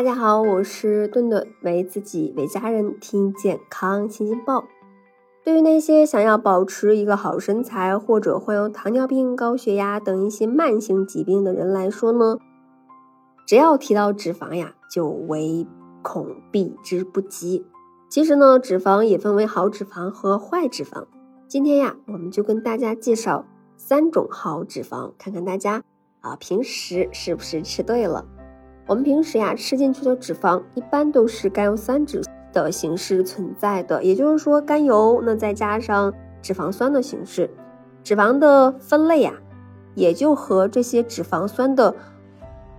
大家好，我是顿顿，为自己为家人听健康新京报。对于那些想要保持一个好身材，或者患有糖尿病、高血压等一些慢性疾病的人来说呢，只要提到脂肪呀，就唯恐避之不及。其实呢，脂肪也分为好脂肪和坏脂肪。今天呀，我们就跟大家介绍三种好脂肪，看看大家啊平时是不是吃对了。我们平时呀吃进去的脂肪一般都是甘油三酯的形式存在的，也就是说甘油，那再加上脂肪酸的形式。脂肪的分类呀，也就和这些脂肪酸的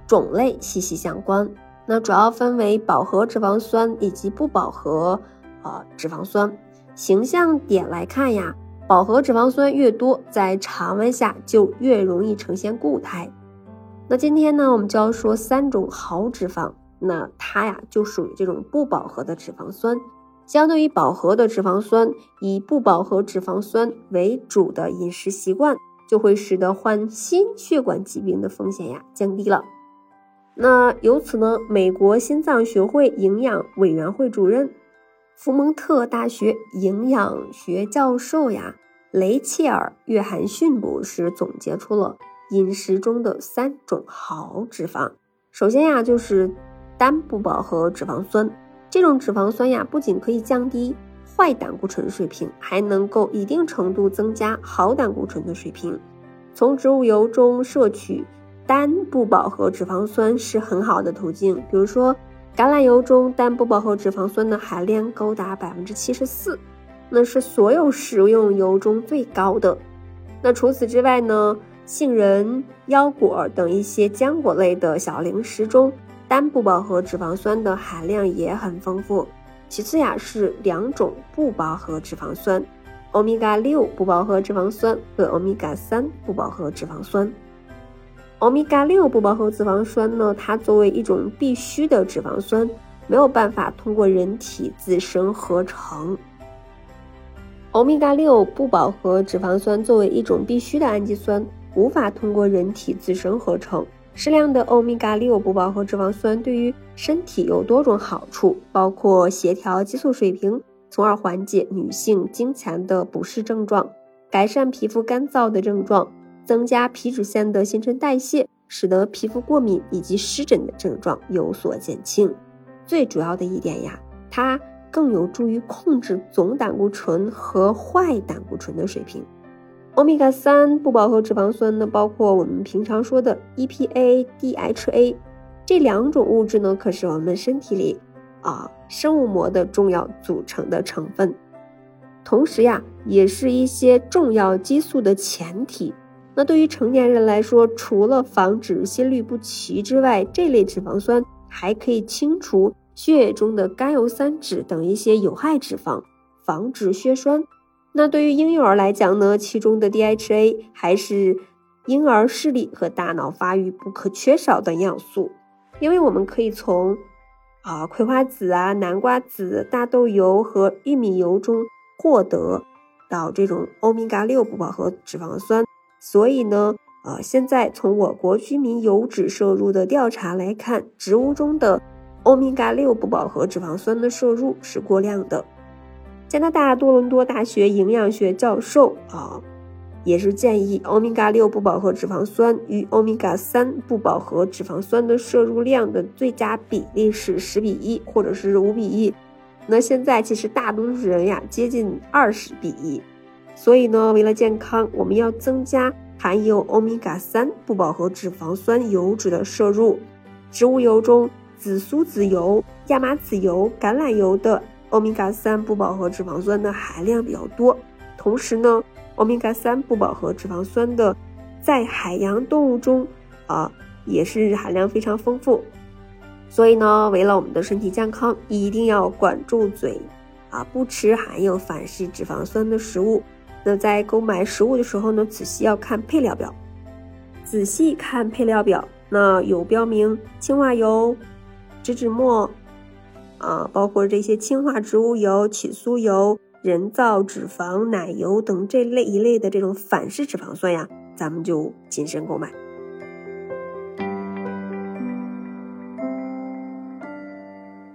种类息息相关。那主要分为饱和脂肪酸以及不饱和呃脂肪酸。形象点来看呀，饱和脂肪酸越多，在常温下就越容易呈现固态。那今天呢，我们就要说三种好脂肪。那它呀，就属于这种不饱和的脂肪酸。相对于饱和的脂肪酸，以不饱和脂肪酸为主的饮食习惯，就会使得患心血管疾病的风险呀降低了。那由此呢，美国心脏学会营养委员会主任、福蒙特大学营养学教授呀，雷切尔·约翰逊博士总结出了。饮食中的三种好脂肪，首先呀就是单不饱和脂肪酸。这种脂肪酸呀，不仅可以降低坏胆固醇水平，还能够一定程度增加好胆固醇的水平。从植物油中摄取单不饱和脂肪酸是很好的途径。比如说，橄榄油中单不饱和脂肪酸的含量高达百分之七十四，那是所有食用油中最高的。那除此之外呢？杏仁、腰果等一些浆果类的小零食中，单不饱和脂肪酸的含量也很丰富。其次呀，是两种不饱和脂肪酸，欧米伽六不饱和脂肪酸和欧米伽三不饱和脂肪酸。欧米伽六不饱和脂肪酸呢，它作为一种必需的脂肪酸，没有办法通过人体自身合成。欧米伽六不饱和脂肪酸作为一种必需的氨基酸。无法通过人体自身合成。适量的欧米伽六不饱和脂肪酸对于身体有多种好处，包括协调激素水平，从而缓解女性经前的不适症状，改善皮肤干燥的症状，增加皮脂腺的新陈代谢，使得皮肤过敏以及湿疹的症状有所减轻。最主要的一点呀，它更有助于控制总胆固醇和坏胆固醇的水平。欧米伽三不饱和脂肪酸呢，包括我们平常说的 EPA、DHA 这两种物质呢，可是我们身体里啊生物膜的重要组成的成分，同时呀，也是一些重要激素的前提。那对于成年人来说，除了防止心律不齐之外，这类脂肪酸还可以清除血液中的甘油三酯等一些有害脂肪，防止血栓。那对于婴幼儿来讲呢，其中的 DHA 还是婴儿视力和大脑发育不可缺少的营养素，因为我们可以从啊葵花籽啊、南瓜籽、大豆油和玉米油中获得到这种欧米伽六不饱和脂肪酸。所以呢，呃，现在从我国居民油脂摄入的调查来看，植物中的欧米伽六不饱和脂肪酸的摄入是过量的。加拿大多伦多大学营养学教授啊，也是建议欧米伽六不饱和脂肪酸与欧米伽三不饱和脂肪酸的摄入量的最佳比例是十比一或者是五比一。那现在其实大多数人呀接近二十比一，所以呢，为了健康，我们要增加含有欧米伽三不饱和脂肪酸油脂的摄入。植物油中，紫苏籽油、亚麻籽油、橄榄油的。欧米伽三不饱和脂肪酸的含量比较多，同时呢，欧米伽三不饱和脂肪酸的在海洋动物中啊也是含量非常丰富，所以呢，为了我们的身体健康，一定要管住嘴啊，不吃含有反式脂肪酸的食物。那在购买食物的时候呢，仔细要看配料表，仔细看配料表，那有标明氢化油、植脂末。啊，包括这些氢化植物油、起酥油、人造脂肪、奶油等这类一类的这种反式脂肪酸呀，咱们就谨慎购买。